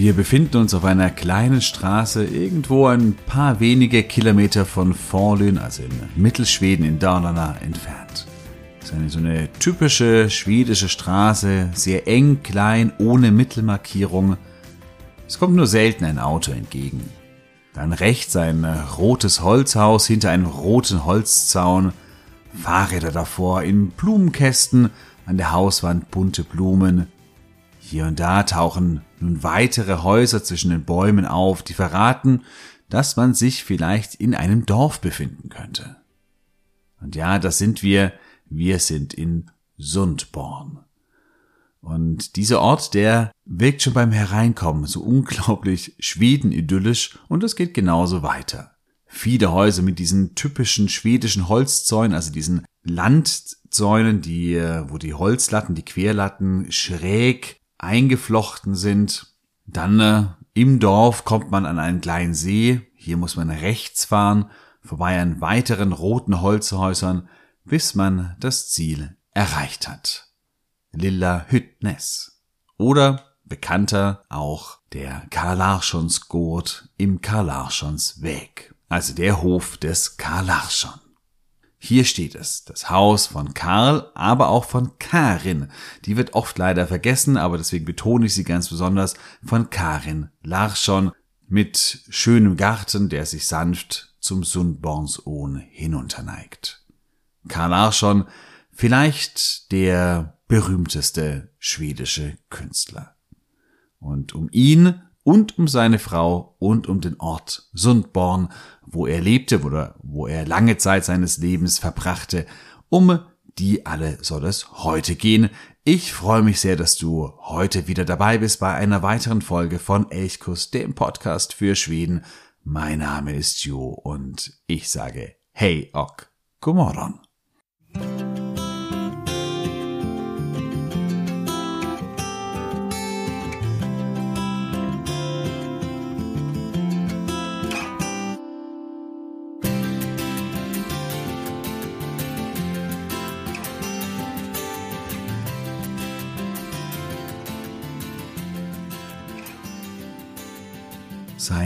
Wir befinden uns auf einer kleinen Straße irgendwo ein paar wenige Kilometer von Forlön, also in Mittelschweden in Dalarna entfernt. Es ist eine so eine typische schwedische Straße, sehr eng, klein, ohne Mittelmarkierung. Es kommt nur selten ein Auto entgegen. Dann rechts ein rotes Holzhaus hinter einem roten Holzzaun, Fahrräder davor in Blumenkästen, an der Hauswand bunte Blumen, hier und da tauchen nun weitere Häuser zwischen den Bäumen auf, die verraten, dass man sich vielleicht in einem Dorf befinden könnte. Und ja, das sind wir, wir sind in Sundborn. Und dieser Ort, der wirkt schon beim Hereinkommen so unglaublich schwedenidyllisch und es geht genauso weiter. Viele Häuser mit diesen typischen schwedischen Holzzäunen, also diesen Landzäunen, die, wo die Holzlatten, die Querlatten schräg eingeflochten sind. Dann äh, im Dorf kommt man an einen kleinen See. Hier muss man rechts fahren, vorbei an weiteren roten Holzhäusern, bis man das Ziel erreicht hat. Lilla Hyttnes. Oder bekannter auch der Karl Larssons Gurt im Karl Larssons Weg. Also der Hof des Karl Larsson. Hier steht es, das Haus von Karl, aber auch von Karin. Die wird oft leider vergessen, aber deswegen betone ich sie ganz besonders von Karin Larsson mit schönem Garten, der sich sanft zum Sundbornsohn hinunterneigt. Karl Larsson, vielleicht der berühmteste schwedische Künstler. Und um ihn und um seine Frau und um den Ort Sundborn, wo er lebte oder wo er lange Zeit seines Lebens verbrachte. Um die alle soll es heute gehen. Ich freue mich sehr, dass du heute wieder dabei bist bei einer weiteren Folge von Elchkuss, dem Podcast für Schweden. Mein Name ist Jo und ich sage Hey och, god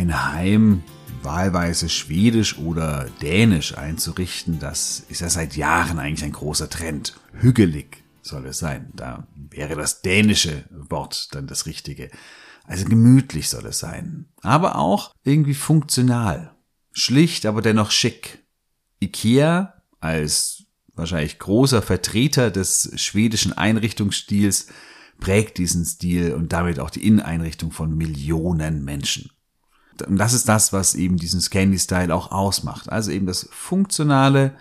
sein Heim wahlweise schwedisch oder dänisch einzurichten, das ist ja seit Jahren eigentlich ein großer Trend. Hügelig soll es sein. Da wäre das dänische Wort dann das richtige. Also gemütlich soll es sein. Aber auch irgendwie funktional. Schlicht, aber dennoch schick. Ikea als wahrscheinlich großer Vertreter des schwedischen Einrichtungsstils prägt diesen Stil und damit auch die Inneneinrichtung von Millionen Menschen. Und das ist das, was eben diesen Scandi-Style auch ausmacht. Also eben das funktionale,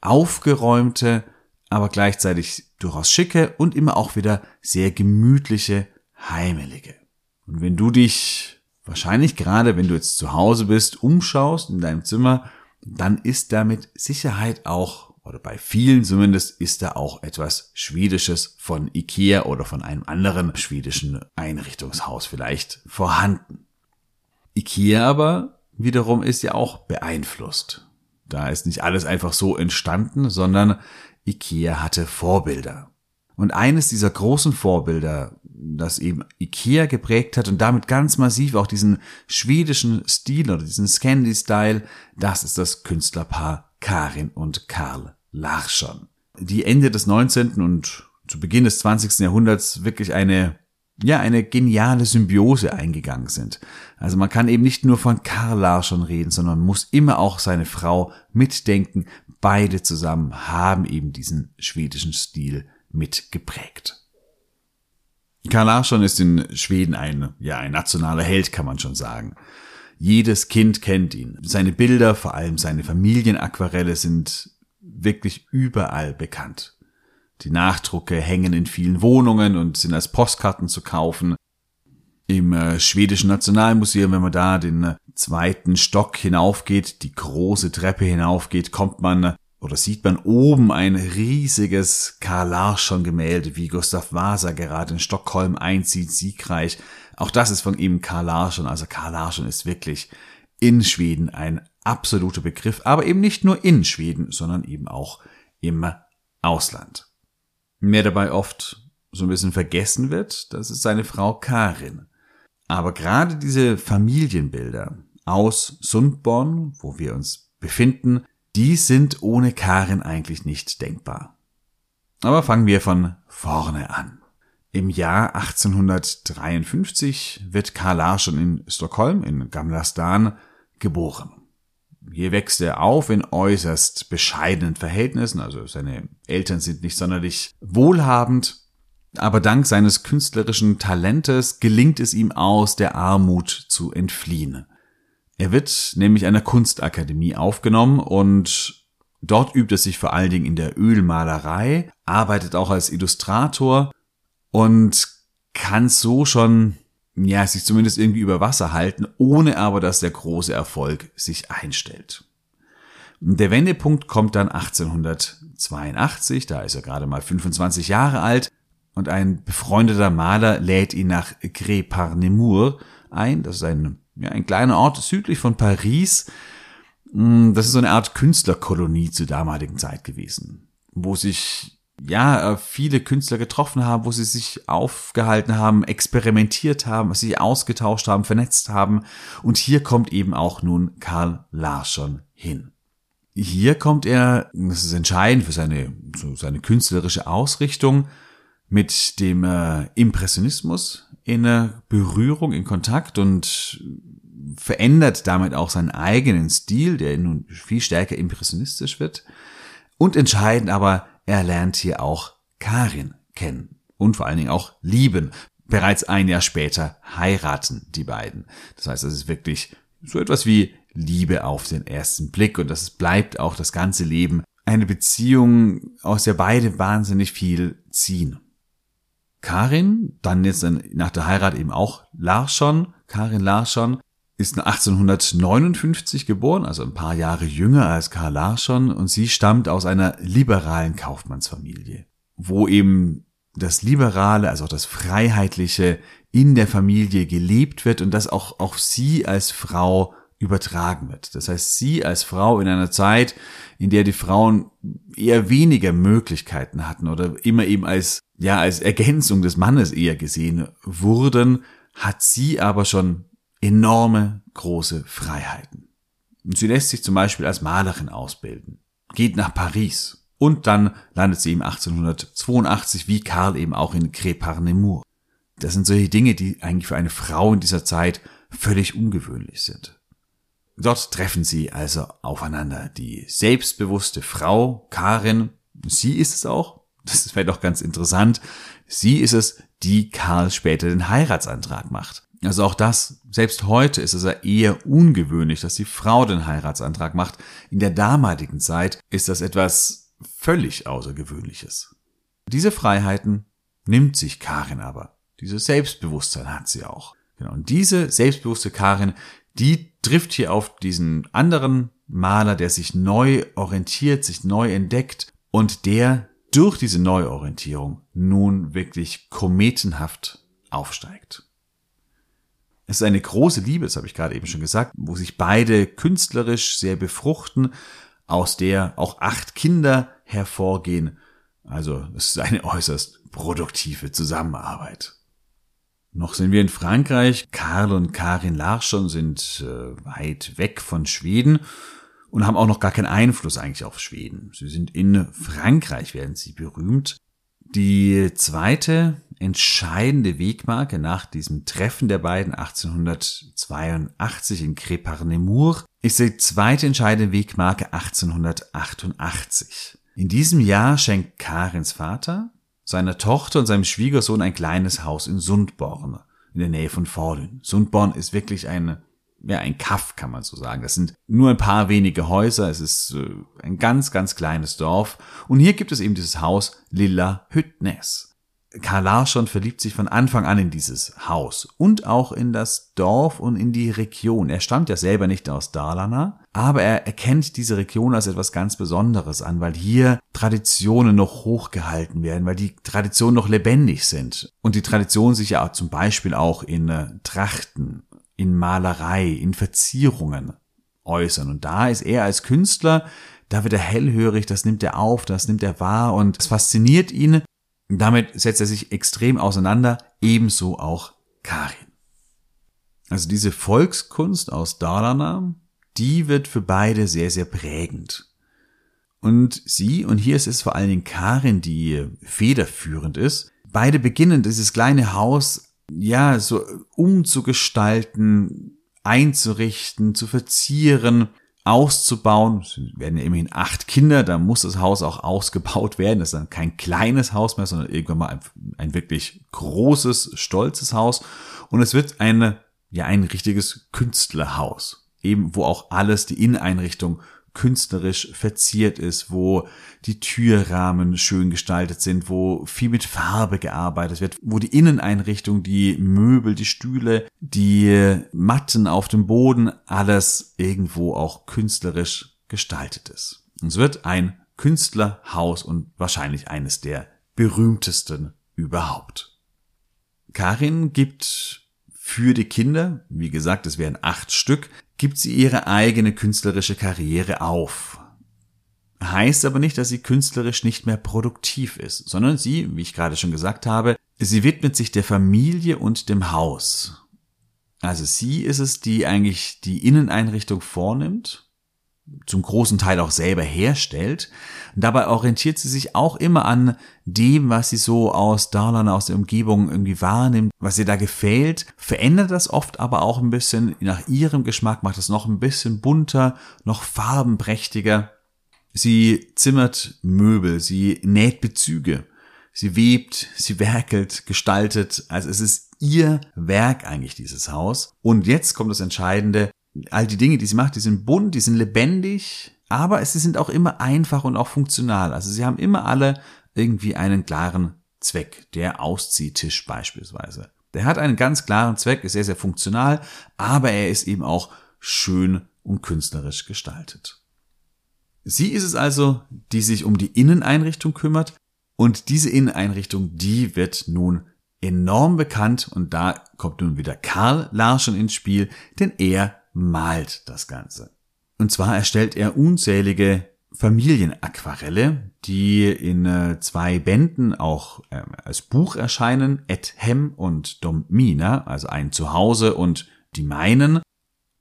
aufgeräumte, aber gleichzeitig durchaus schicke und immer auch wieder sehr gemütliche, heimelige. Und wenn du dich wahrscheinlich gerade, wenn du jetzt zu Hause bist, umschaust in deinem Zimmer, dann ist da mit Sicherheit auch, oder bei vielen zumindest, ist da auch etwas Schwedisches von Ikea oder von einem anderen schwedischen Einrichtungshaus vielleicht vorhanden. Ikea aber wiederum ist ja auch beeinflusst. Da ist nicht alles einfach so entstanden, sondern Ikea hatte Vorbilder. Und eines dieser großen Vorbilder, das eben Ikea geprägt hat und damit ganz massiv auch diesen schwedischen Stil oder diesen Scandi-Style, das ist das Künstlerpaar Karin und Karl Larsson. Die Ende des 19. und zu Beginn des 20. Jahrhunderts wirklich eine ja, eine geniale Symbiose eingegangen sind. Also man kann eben nicht nur von Karl Larsson reden, sondern muss immer auch seine Frau mitdenken. Beide zusammen haben eben diesen schwedischen Stil mitgeprägt. Karl Larsson ist in Schweden ein, ja, ein nationaler Held, kann man schon sagen. Jedes Kind kennt ihn. Seine Bilder, vor allem seine Familienaquarelle sind wirklich überall bekannt. Die Nachdrucke hängen in vielen Wohnungen und sind als Postkarten zu kaufen. Im äh, schwedischen Nationalmuseum, wenn man da den äh, zweiten Stock hinaufgeht, die große Treppe hinaufgeht, kommt man äh, oder sieht man oben ein riesiges Karl Larsson Gemälde, wie Gustav Vasa gerade in Stockholm einzieht, siegreich. Auch das ist von ihm Karl Larsson. Also Karl Larsson ist wirklich in Schweden ein absoluter Begriff, aber eben nicht nur in Schweden, sondern eben auch im Ausland. Mehr dabei oft so ein bisschen vergessen wird, das ist seine Frau Karin. Aber gerade diese Familienbilder aus Sundborn, wo wir uns befinden, die sind ohne Karin eigentlich nicht denkbar. Aber fangen wir von vorne an. Im Jahr 1853 wird Karl Larsson in Stockholm, in Gamla Stan, geboren. Hier wächst er auf in äußerst bescheidenen Verhältnissen, also seine Eltern sind nicht sonderlich wohlhabend, aber dank seines künstlerischen Talentes gelingt es ihm aus, der Armut zu entfliehen. Er wird nämlich einer Kunstakademie aufgenommen und dort übt er sich vor allen Dingen in der Ölmalerei, arbeitet auch als Illustrator und kann so schon ja, sich zumindest irgendwie über Wasser halten, ohne aber, dass der große Erfolg sich einstellt. Der Wendepunkt kommt dann 1882, da ist er gerade mal 25 Jahre alt, und ein befreundeter Maler lädt ihn nach Gré-par-Nemours ein. Das ist ein, ja, ein kleiner Ort südlich von Paris. Hm, das ist so eine Art Künstlerkolonie zur damaligen Zeit gewesen, wo sich ja, äh, viele Künstler getroffen haben, wo sie sich aufgehalten haben, experimentiert haben, sich ausgetauscht haben, vernetzt haben. Und hier kommt eben auch nun Karl Larsson hin. Hier kommt er, das ist entscheidend für seine, so seine künstlerische Ausrichtung, mit dem äh, Impressionismus in äh, Berührung, in Kontakt und verändert damit auch seinen eigenen Stil, der nun viel stärker impressionistisch wird. Und entscheidend aber, er lernt hier auch Karin kennen und vor allen Dingen auch lieben. Bereits ein Jahr später heiraten die beiden. Das heißt, es ist wirklich so etwas wie Liebe auf den ersten Blick und das bleibt auch das ganze Leben eine Beziehung, aus der beide wahnsinnig viel ziehen. Karin, dann jetzt nach der Heirat eben auch Larsson, Karin Larsson, ist 1859 geboren, also ein paar Jahre jünger als Karl Larsson und sie stammt aus einer liberalen Kaufmannsfamilie, wo eben das Liberale, also auch das Freiheitliche in der Familie gelebt wird und das auch auf sie als Frau übertragen wird. Das heißt, sie als Frau in einer Zeit, in der die Frauen eher weniger Möglichkeiten hatten oder immer eben als, ja, als Ergänzung des Mannes eher gesehen wurden, hat sie aber schon enorme große Freiheiten. Und sie lässt sich zum Beispiel als Malerin ausbilden, geht nach Paris und dann landet sie im 1882 wie Karl eben auch in Crépar-Nemours. Das sind solche Dinge, die eigentlich für eine Frau in dieser Zeit völlig ungewöhnlich sind. Dort treffen sie also aufeinander. Die selbstbewusste Frau, Karin, sie ist es auch, das wäre doch ganz interessant, sie ist es, die Karl später den Heiratsantrag macht. Also auch das, selbst heute ist es ja eher ungewöhnlich, dass die Frau den Heiratsantrag macht. In der damaligen Zeit ist das etwas völlig Außergewöhnliches. Diese Freiheiten nimmt sich Karin aber. Dieses Selbstbewusstsein hat sie auch. Genau. Und diese selbstbewusste Karin, die trifft hier auf diesen anderen Maler, der sich neu orientiert, sich neu entdeckt und der durch diese Neuorientierung nun wirklich kometenhaft aufsteigt. Es ist eine große Liebe, das habe ich gerade eben schon gesagt, wo sich beide künstlerisch sehr befruchten, aus der auch acht Kinder hervorgehen. Also es ist eine äußerst produktive Zusammenarbeit. Noch sind wir in Frankreich. Karl und Karin Larsson sind äh, weit weg von Schweden und haben auch noch gar keinen Einfluss eigentlich auf Schweden. Sie sind in Frankreich, werden sie berühmt. Die zweite entscheidende Wegmarke nach diesem Treffen der beiden 1882 in Crépar-Nemours ist die zweite entscheidende Wegmarke 1888. In diesem Jahr schenkt Karins Vater seiner Tochter und seinem Schwiegersohn ein kleines Haus in Sundborn in der Nähe von Forlün. Sundborn ist wirklich ein ja, ein Kaff, kann man so sagen. Das sind nur ein paar wenige Häuser. Es ist äh, ein ganz, ganz kleines Dorf. Und hier gibt es eben dieses Haus Lilla Hüttnes. Karl Larsson verliebt sich von Anfang an in dieses Haus und auch in das Dorf und in die Region. Er stammt ja selber nicht aus Dalarna, aber er erkennt diese Region als etwas ganz Besonderes an, weil hier Traditionen noch hochgehalten werden, weil die Traditionen noch lebendig sind. Und die Traditionen sich ja zum Beispiel auch in äh, Trachten, in Malerei, in Verzierungen äußern. Und da ist er als Künstler, da wird er hellhörig, das nimmt er auf, das nimmt er wahr und es fasziniert ihn damit setzt er sich extrem auseinander, ebenso auch Karin. Also diese Volkskunst aus Dalarna, die wird für beide sehr, sehr prägend. Und sie, und hier ist es vor allen Dingen Karin, die federführend ist, beide beginnen dieses kleine Haus, ja, so umzugestalten, einzurichten, zu verzieren, auszubauen. Es werden ja immerhin acht Kinder, da muss das Haus auch ausgebaut werden. Das ist dann kein kleines Haus mehr, sondern irgendwann mal ein, ein wirklich großes, stolzes Haus. Und es wird eine, ja, ein richtiges Künstlerhaus. Eben, wo auch alles, die Inneneinrichtung künstlerisch verziert ist, wo die Türrahmen schön gestaltet sind, wo viel mit Farbe gearbeitet wird, wo die Inneneinrichtung, die Möbel, die Stühle, die Matten auf dem Boden, alles irgendwo auch künstlerisch gestaltet ist. Und es wird ein Künstlerhaus und wahrscheinlich eines der berühmtesten überhaupt. Karin gibt für die Kinder, wie gesagt, es wären acht Stück, gibt sie ihre eigene künstlerische Karriere auf. Heißt aber nicht, dass sie künstlerisch nicht mehr produktiv ist, sondern sie, wie ich gerade schon gesagt habe, sie widmet sich der Familie und dem Haus. Also sie ist es, die eigentlich die Inneneinrichtung vornimmt zum großen Teil auch selber herstellt. Dabei orientiert sie sich auch immer an dem, was sie so aus Darlan, aus der Umgebung irgendwie wahrnimmt, was ihr da gefällt, verändert das oft aber auch ein bisschen nach ihrem Geschmack, macht es noch ein bisschen bunter, noch farbenprächtiger. Sie zimmert Möbel, sie näht Bezüge, sie webt, sie werkelt, gestaltet. Also es ist ihr Werk eigentlich, dieses Haus. Und jetzt kommt das Entscheidende all die Dinge, die sie macht, die sind bunt, die sind lebendig, aber sie sind auch immer einfach und auch funktional. Also sie haben immer alle irgendwie einen klaren Zweck. Der Ausziehtisch beispielsweise. Der hat einen ganz klaren Zweck, ist sehr, sehr funktional, aber er ist eben auch schön und künstlerisch gestaltet. Sie ist es also, die sich um die Inneneinrichtung kümmert und diese Inneneinrichtung, die wird nun enorm bekannt und da kommt nun wieder Karl Larschen ins Spiel, denn er malt das Ganze. Und zwar erstellt er unzählige Familienaquarelle, die in äh, zwei Bänden auch äh, als Buch erscheinen, Et Hem und Domina, also ein Zuhause und die meinen.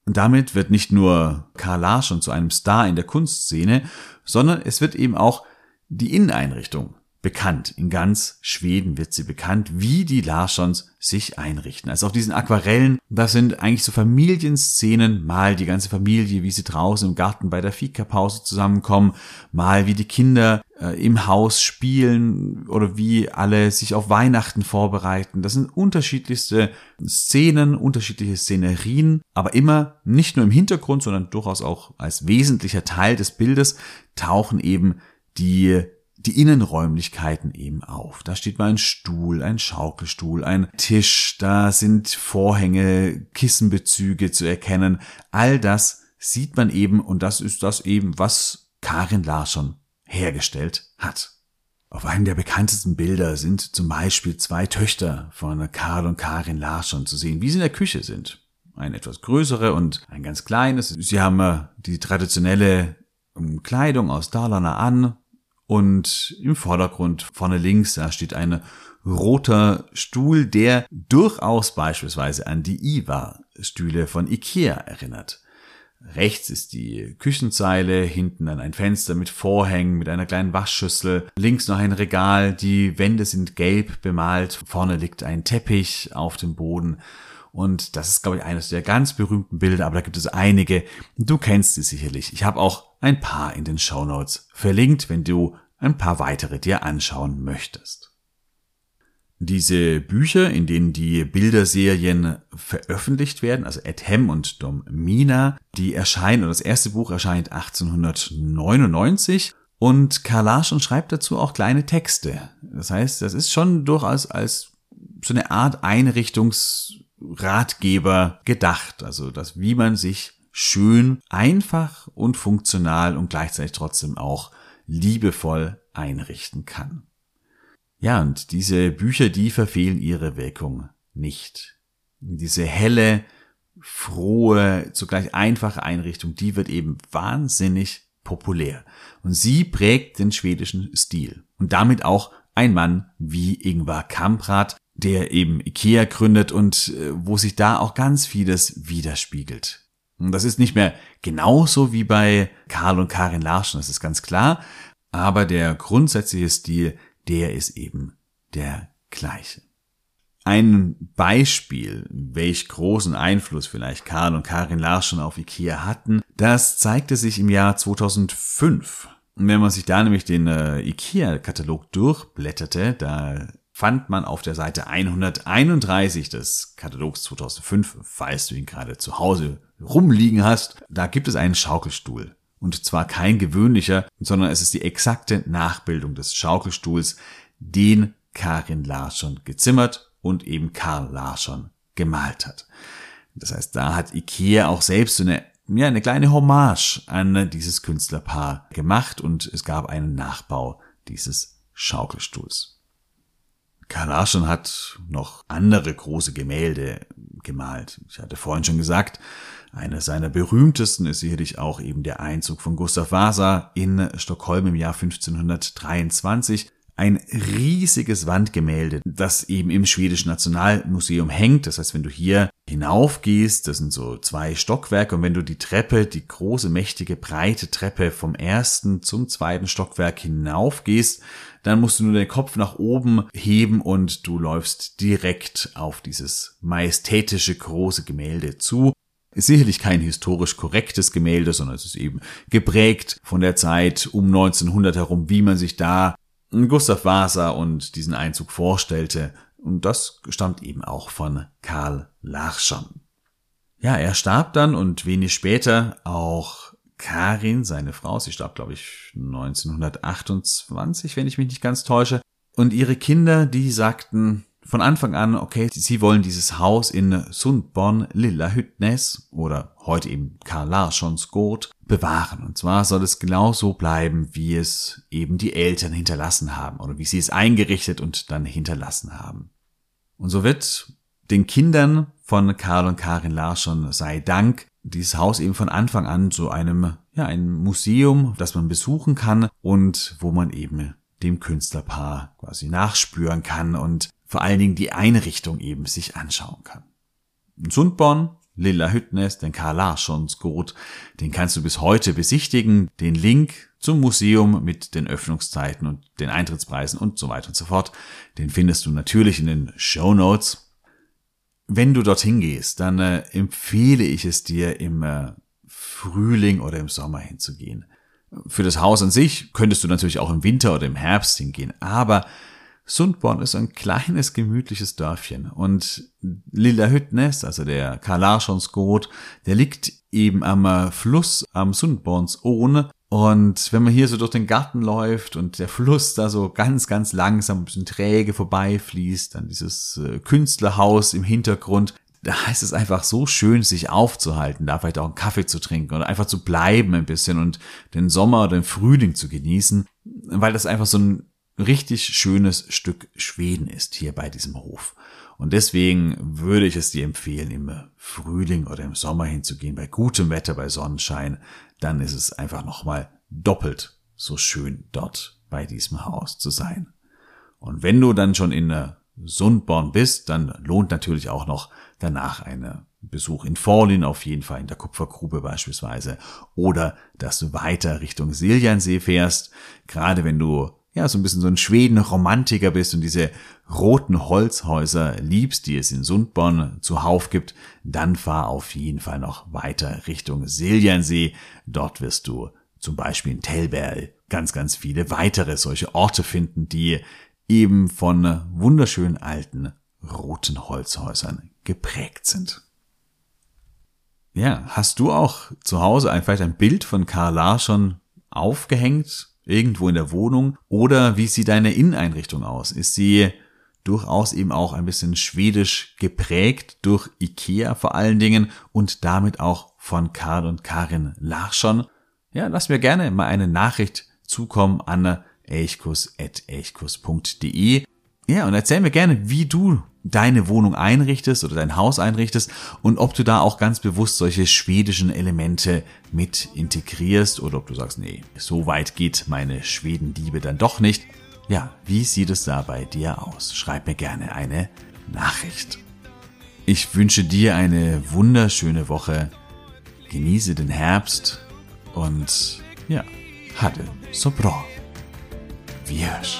Und damit wird nicht nur Karl Larschen zu einem Star in der Kunstszene, sondern es wird eben auch die Inneneinrichtung bekannt. In ganz Schweden wird sie bekannt, wie die Larssons sich einrichten. Also auf diesen Aquarellen, das sind eigentlich so Familienszenen, mal die ganze Familie, wie sie draußen im Garten bei der Fika-Pause zusammenkommen, mal wie die Kinder äh, im Haus spielen oder wie alle sich auf Weihnachten vorbereiten. Das sind unterschiedlichste Szenen, unterschiedliche Szenerien, aber immer nicht nur im Hintergrund, sondern durchaus auch als wesentlicher Teil des Bildes tauchen eben die die Innenräumlichkeiten eben auf. Da steht mal ein Stuhl, ein Schaukelstuhl, ein Tisch, da sind Vorhänge, Kissenbezüge zu erkennen. All das sieht man eben und das ist das eben, was Karin Larsson hergestellt hat. Auf einem der bekanntesten Bilder sind zum Beispiel zwei Töchter von Karl und Karin Larsson zu sehen, wie sie in der Küche sind. Ein etwas größere und ein ganz kleines. Sie haben äh, die traditionelle ähm, Kleidung aus Dalarna an, und im Vordergrund vorne links, da steht ein roter Stuhl, der durchaus beispielsweise an die Iva-Stühle von Ikea erinnert. Rechts ist die Küchenzeile, hinten dann ein Fenster mit Vorhängen, mit einer kleinen Waschschüssel, links noch ein Regal, die Wände sind gelb bemalt, vorne liegt ein Teppich auf dem Boden und das ist, glaube ich, eines der ganz berühmten Bilder, aber da gibt es einige. Du kennst sie sicherlich. Ich habe auch ein paar in den Show Notes verlinkt, wenn du ein paar weitere dir anschauen möchtest. Diese Bücher, in denen die Bilderserien veröffentlicht werden, also Edhem und Dom Mina, die erscheinen, oder das erste Buch erscheint 1899 Und Karl Larschen schreibt dazu auch kleine Texte. Das heißt, das ist schon durchaus als so eine Art Einrichtungsratgeber gedacht. Also das, wie man sich schön, einfach und funktional und gleichzeitig trotzdem auch liebevoll einrichten kann. Ja, und diese Bücher, die verfehlen ihre Wirkung nicht. Diese helle, frohe, zugleich einfache Einrichtung, die wird eben wahnsinnig populär. Und sie prägt den schwedischen Stil. Und damit auch ein Mann wie Ingvar Kamprad, der eben Ikea gründet und äh, wo sich da auch ganz vieles widerspiegelt. Und das ist nicht mehr genauso wie bei Karl und Karin Larschen, das ist ganz klar. Aber der grundsätzliche Stil, der ist eben der gleiche. Ein Beispiel, welch großen Einfluss vielleicht Karl und Karin Larschen auf Ikea hatten, das zeigte sich im Jahr 2005. Und wenn man sich da nämlich den äh, Ikea-Katalog durchblätterte, da fand man auf der Seite 131 des Katalogs 2005, falls du ihn gerade zu Hause rumliegen hast, da gibt es einen Schaukelstuhl. Und zwar kein gewöhnlicher, sondern es ist die exakte Nachbildung des Schaukelstuhls, den Karin Larsson gezimmert und eben Karl Larsson gemalt hat. Das heißt, da hat Ikea auch selbst eine, ja, eine kleine Hommage an dieses Künstlerpaar gemacht und es gab einen Nachbau dieses Schaukelstuhls. Karl Larsson hat noch andere große Gemälde gemalt. Ich hatte vorhin schon gesagt, einer seiner berühmtesten ist sicherlich auch eben der Einzug von Gustav Vasa in Stockholm im Jahr 1523. Ein riesiges Wandgemälde, das eben im schwedischen Nationalmuseum hängt. Das heißt, wenn du hier hinaufgehst, das sind so zwei Stockwerke, und wenn du die Treppe, die große, mächtige, breite Treppe vom ersten zum zweiten Stockwerk hinaufgehst, dann musst du nur den Kopf nach oben heben und du läufst direkt auf dieses majestätische große Gemälde zu. Ist sicherlich kein historisch korrektes Gemälde, sondern es ist eben geprägt von der Zeit um 1900 herum, wie man sich da Gustav Vasa und diesen Einzug vorstellte. Und das stammt eben auch von Karl Larsson. Ja, er starb dann und wenig später auch Karin, seine Frau. Sie starb, glaube ich, 1928, wenn ich mich nicht ganz täusche. Und ihre Kinder, die sagten, von Anfang an, okay, sie wollen dieses Haus in Sundborn Lilla Hyttnes oder heute eben Karl Larssons Gård bewahren. Und zwar soll es genau so bleiben, wie es eben die Eltern hinterlassen haben oder wie sie es eingerichtet und dann hinterlassen haben. Und so wird den Kindern von Karl und Karin Larsson sei Dank dieses Haus eben von Anfang an zu einem, ja, ein Museum, das man besuchen kann und wo man eben dem Künstlerpaar quasi nachspüren kann und vor allen Dingen die Einrichtung eben sich anschauen kann. In Sundborn, Lilla Hüttnes, den Karl Larssons Gut, den kannst du bis heute besichtigen. Den Link zum Museum mit den Öffnungszeiten und den Eintrittspreisen und so weiter und so fort, den findest du natürlich in den Show Notes. Wenn du dorthin gehst, dann äh, empfehle ich es dir im äh, Frühling oder im Sommer hinzugehen. Für das Haus an sich könntest du natürlich auch im Winter oder im Herbst hingehen, aber Sundborn ist ein kleines, gemütliches Dörfchen und Lilla Hüttnes, also der Gut, der liegt eben am äh, Fluss am Sundborns Ohne und wenn man hier so durch den Garten läuft und der Fluss da so ganz, ganz langsam, ein bisschen träge vorbeifließt, dann dieses äh, Künstlerhaus im Hintergrund, da heißt es einfach so schön, sich aufzuhalten, da vielleicht auch einen Kaffee zu trinken oder einfach zu bleiben ein bisschen und den Sommer oder den Frühling zu genießen, weil das einfach so ein richtig schönes Stück Schweden ist hier bei diesem Hof. Und deswegen würde ich es dir empfehlen, im Frühling oder im Sommer hinzugehen, bei gutem Wetter, bei Sonnenschein, dann ist es einfach nochmal doppelt so schön dort bei diesem Haus zu sein. Und wenn du dann schon in Sundborn bist, dann lohnt natürlich auch noch danach eine Besuch in Forlin auf jeden Fall in der Kupfergrube beispielsweise oder dass du weiter Richtung Siljansee fährst, gerade wenn du ja, so ein bisschen so ein Schweden-Romantiker bist und diese roten Holzhäuser liebst, die es in Sundborn zuhauf gibt, dann fahr auf jeden Fall noch weiter Richtung Siljansee. Dort wirst du zum Beispiel in Telberg ganz, ganz viele weitere solche Orte finden, die eben von wunderschönen alten roten Holzhäusern geprägt sind. Ja, hast du auch zu Hause vielleicht ein Bild von Karl Larsson aufgehängt irgendwo in der Wohnung oder wie sieht deine Inneneinrichtung aus? Ist sie durchaus eben auch ein bisschen schwedisch geprägt durch Ikea vor allen Dingen und damit auch von Karl und Karin Larsson? Ja, lass mir gerne mal eine Nachricht zukommen an elchkus.elchkus.de. Ja, und erzähl mir gerne, wie du deine Wohnung einrichtest oder dein Haus einrichtest und ob du da auch ganz bewusst solche schwedischen Elemente mit integrierst oder ob du sagst, nee, so weit geht meine Schwedenliebe dann doch nicht. Ja, wie sieht es da bei dir aus? Schreib mir gerne eine Nachricht. Ich wünsche dir eine wunderschöne Woche. Genieße den Herbst und ja, hatte so bra. Vi hörs.